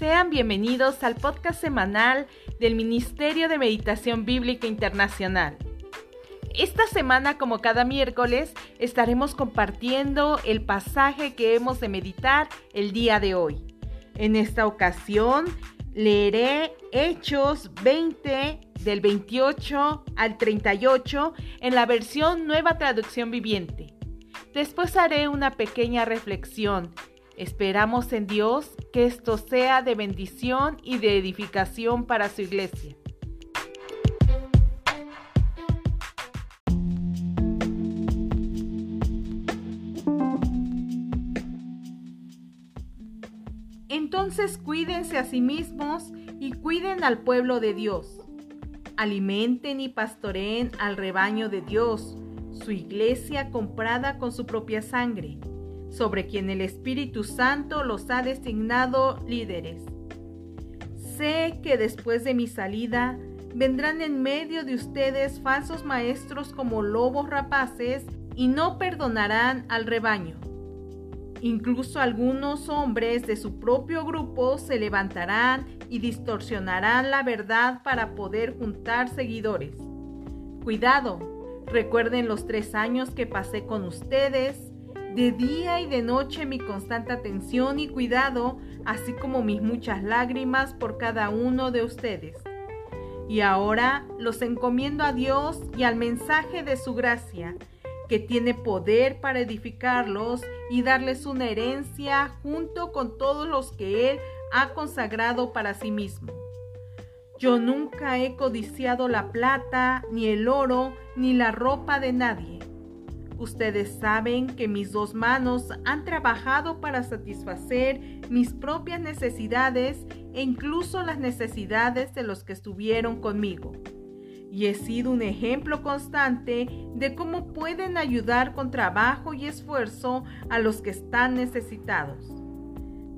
Sean bienvenidos al podcast semanal del Ministerio de Meditación Bíblica Internacional. Esta semana, como cada miércoles, estaremos compartiendo el pasaje que hemos de meditar el día de hoy. En esta ocasión, leeré Hechos 20 del 28 al 38 en la versión Nueva Traducción Viviente. Después haré una pequeña reflexión. Esperamos en Dios que esto sea de bendición y de edificación para su iglesia. Entonces cuídense a sí mismos y cuiden al pueblo de Dios. Alimenten y pastoreen al rebaño de Dios, su iglesia comprada con su propia sangre sobre quien el Espíritu Santo los ha designado líderes. Sé que después de mi salida vendrán en medio de ustedes falsos maestros como lobos rapaces y no perdonarán al rebaño. Incluso algunos hombres de su propio grupo se levantarán y distorsionarán la verdad para poder juntar seguidores. Cuidado, recuerden los tres años que pasé con ustedes de día y de noche mi constante atención y cuidado, así como mis muchas lágrimas por cada uno de ustedes. Y ahora los encomiendo a Dios y al mensaje de su gracia, que tiene poder para edificarlos y darles una herencia junto con todos los que Él ha consagrado para sí mismo. Yo nunca he codiciado la plata, ni el oro, ni la ropa de nadie. Ustedes saben que mis dos manos han trabajado para satisfacer mis propias necesidades e incluso las necesidades de los que estuvieron conmigo. Y he sido un ejemplo constante de cómo pueden ayudar con trabajo y esfuerzo a los que están necesitados.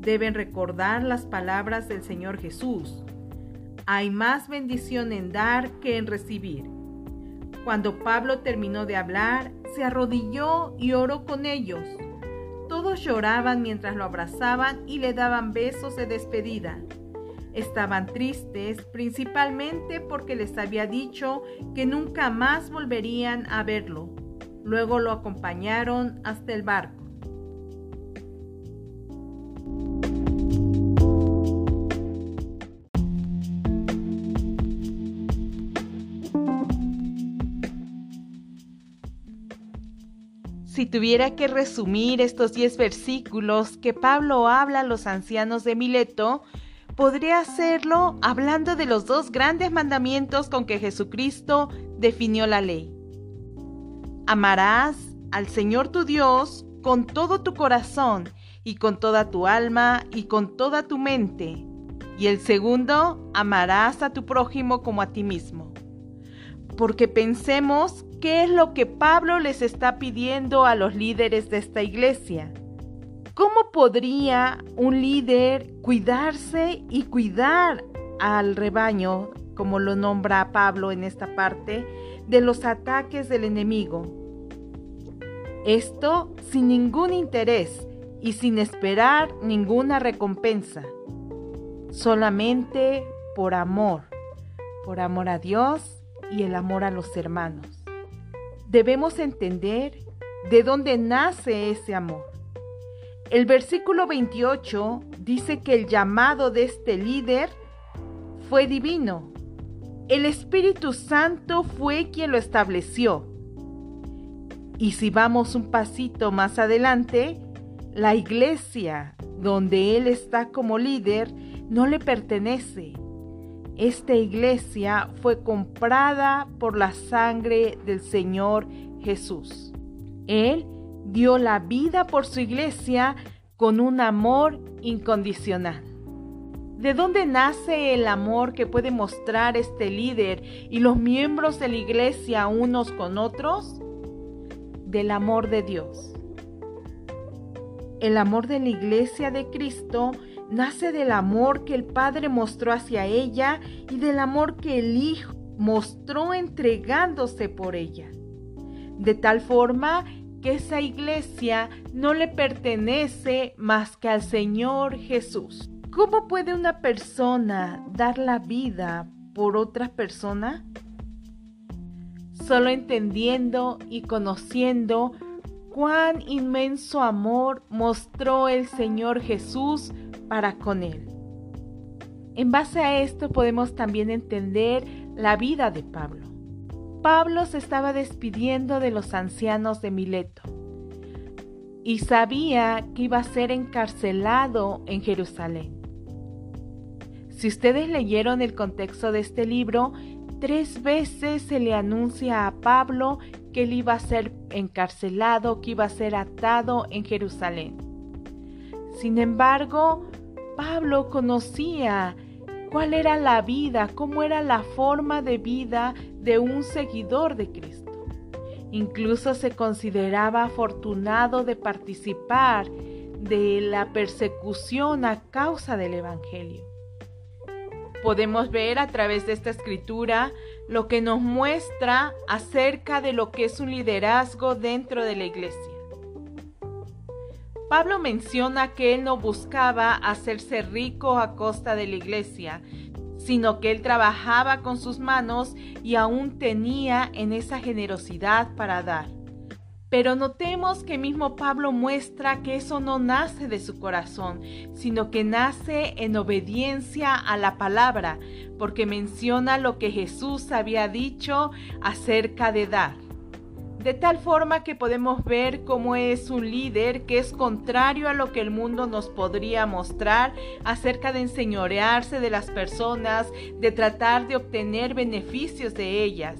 Deben recordar las palabras del Señor Jesús. Hay más bendición en dar que en recibir. Cuando Pablo terminó de hablar, se arrodilló y oró con ellos. Todos lloraban mientras lo abrazaban y le daban besos de despedida. Estaban tristes principalmente porque les había dicho que nunca más volverían a verlo. Luego lo acompañaron hasta el barco. Si tuviera que resumir estos 10 versículos que Pablo habla a los ancianos de Mileto, podría hacerlo hablando de los dos grandes mandamientos con que Jesucristo definió la ley. Amarás al Señor tu Dios con todo tu corazón y con toda tu alma y con toda tu mente. Y el segundo, amarás a tu prójimo como a ti mismo. Porque pensemos ¿Qué es lo que Pablo les está pidiendo a los líderes de esta iglesia? ¿Cómo podría un líder cuidarse y cuidar al rebaño, como lo nombra Pablo en esta parte, de los ataques del enemigo? Esto sin ningún interés y sin esperar ninguna recompensa, solamente por amor, por amor a Dios y el amor a los hermanos debemos entender de dónde nace ese amor. El versículo 28 dice que el llamado de este líder fue divino. El Espíritu Santo fue quien lo estableció. Y si vamos un pasito más adelante, la iglesia donde Él está como líder no le pertenece, esta iglesia fue comprada por la sangre del Señor Jesús. Él dio la vida por su iglesia con un amor incondicional. ¿De dónde nace el amor que puede mostrar este líder y los miembros de la iglesia unos con otros? Del amor de Dios. El amor de la iglesia de Cristo nace del amor que el Padre mostró hacia ella y del amor que el Hijo mostró entregándose por ella. De tal forma que esa iglesia no le pertenece más que al Señor Jesús. ¿Cómo puede una persona dar la vida por otra persona? Solo entendiendo y conociendo cuán inmenso amor mostró el Señor Jesús para con él. En base a esto podemos también entender la vida de Pablo. Pablo se estaba despidiendo de los ancianos de Mileto y sabía que iba a ser encarcelado en Jerusalén. Si ustedes leyeron el contexto de este libro, tres veces se le anuncia a Pablo que él iba a ser encarcelado, que iba a ser atado en Jerusalén. Sin embargo, Pablo conocía cuál era la vida, cómo era la forma de vida de un seguidor de Cristo. Incluso se consideraba afortunado de participar de la persecución a causa del Evangelio. Podemos ver a través de esta escritura lo que nos muestra acerca de lo que es un liderazgo dentro de la iglesia. Pablo menciona que él no buscaba hacerse rico a costa de la iglesia, sino que él trabajaba con sus manos y aún tenía en esa generosidad para dar. Pero notemos que mismo Pablo muestra que eso no nace de su corazón, sino que nace en obediencia a la palabra, porque menciona lo que Jesús había dicho acerca de dar. De tal forma que podemos ver cómo es un líder que es contrario a lo que el mundo nos podría mostrar acerca de enseñorearse de las personas, de tratar de obtener beneficios de ellas,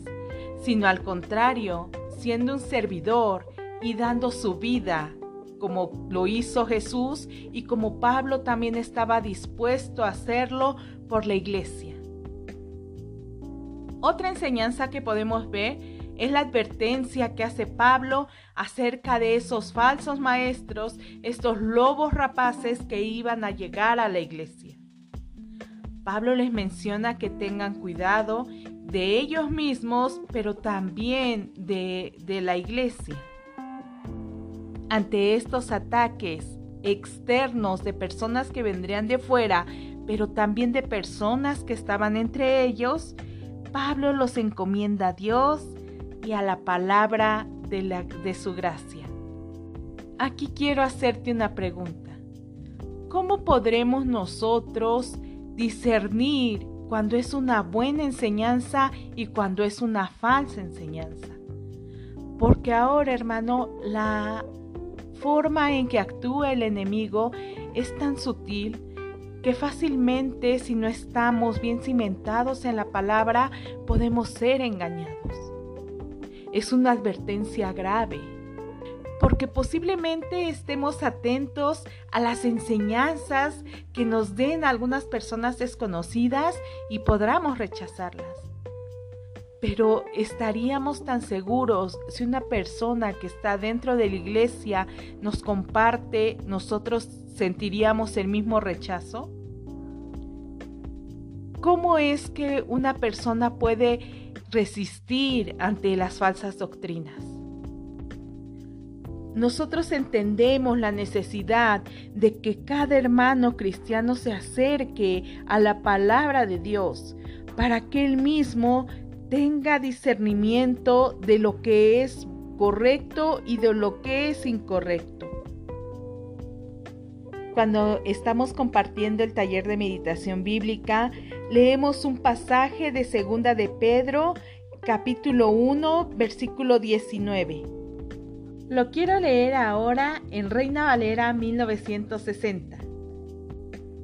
sino al contrario, siendo un servidor y dando su vida como lo hizo Jesús y como Pablo también estaba dispuesto a hacerlo por la iglesia. Otra enseñanza que podemos ver es la advertencia que hace Pablo acerca de esos falsos maestros, estos lobos rapaces que iban a llegar a la iglesia. Pablo les menciona que tengan cuidado de ellos mismos, pero también de, de la iglesia. Ante estos ataques externos de personas que vendrían de fuera, pero también de personas que estaban entre ellos, Pablo los encomienda a Dios y a la palabra de, la, de su gracia. Aquí quiero hacerte una pregunta. ¿Cómo podremos nosotros discernir cuando es una buena enseñanza y cuando es una falsa enseñanza? Porque ahora, hermano, la forma en que actúa el enemigo es tan sutil que fácilmente si no estamos bien cimentados en la palabra podemos ser engañados es una advertencia grave, porque posiblemente estemos atentos a las enseñanzas que nos den algunas personas desconocidas y podamos rechazarlas. Pero estaríamos tan seguros si una persona que está dentro de la iglesia nos comparte, nosotros sentiríamos el mismo rechazo? ¿Cómo es que una persona puede resistir ante las falsas doctrinas. Nosotros entendemos la necesidad de que cada hermano cristiano se acerque a la palabra de Dios para que él mismo tenga discernimiento de lo que es correcto y de lo que es incorrecto. Cuando estamos compartiendo el taller de meditación bíblica, leemos un pasaje de Segunda de Pedro, capítulo 1, versículo 19. Lo quiero leer ahora en Reina Valera 1960.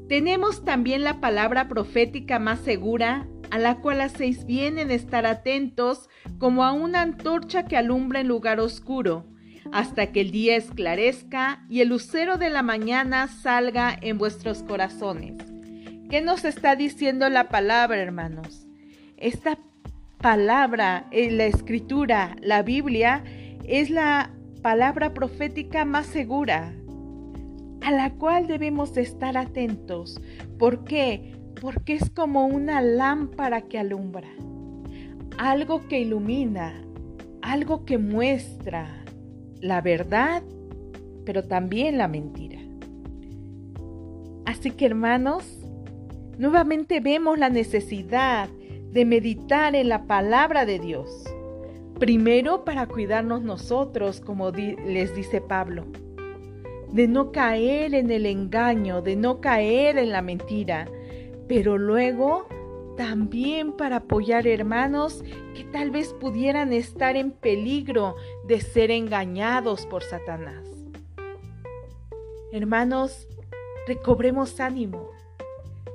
Tenemos también la palabra profética más segura, a la cual hacéis bien en estar atentos como a una antorcha que alumbra en lugar oscuro hasta que el día esclarezca y el lucero de la mañana salga en vuestros corazones. ¿Qué nos está diciendo la palabra, hermanos? Esta palabra, eh, la escritura, la Biblia, es la palabra profética más segura, a la cual debemos de estar atentos. ¿Por qué? Porque es como una lámpara que alumbra, algo que ilumina, algo que muestra, la verdad, pero también la mentira. Así que hermanos, nuevamente vemos la necesidad de meditar en la palabra de Dios. Primero para cuidarnos nosotros, como les dice Pablo, de no caer en el engaño, de no caer en la mentira, pero luego también para apoyar hermanos que tal vez pudieran estar en peligro de ser engañados por Satanás. Hermanos, recobremos ánimo,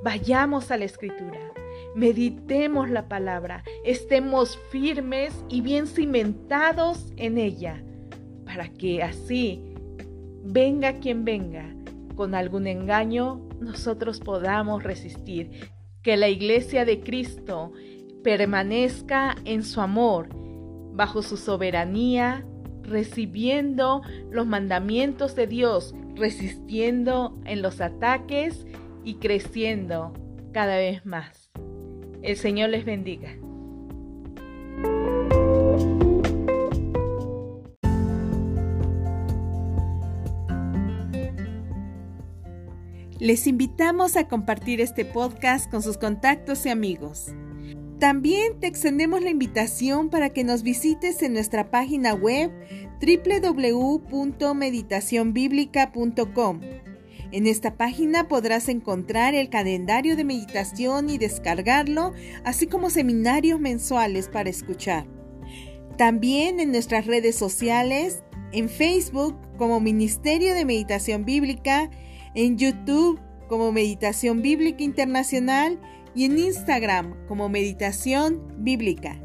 vayamos a la escritura, meditemos la palabra, estemos firmes y bien cimentados en ella, para que así, venga quien venga, con algún engaño, nosotros podamos resistir, que la iglesia de Cristo permanezca en su amor, bajo su soberanía, recibiendo los mandamientos de Dios, resistiendo en los ataques y creciendo cada vez más. El Señor les bendiga. Les invitamos a compartir este podcast con sus contactos y amigos. También te extendemos la invitación para que nos visites en nuestra página web www.meditacionbiblica.com. En esta página podrás encontrar el calendario de meditación y descargarlo, así como seminarios mensuales para escuchar. También en nuestras redes sociales, en Facebook como Ministerio de Meditación Bíblica, en YouTube como Meditación Bíblica Internacional y en Instagram como Meditación Bíblica.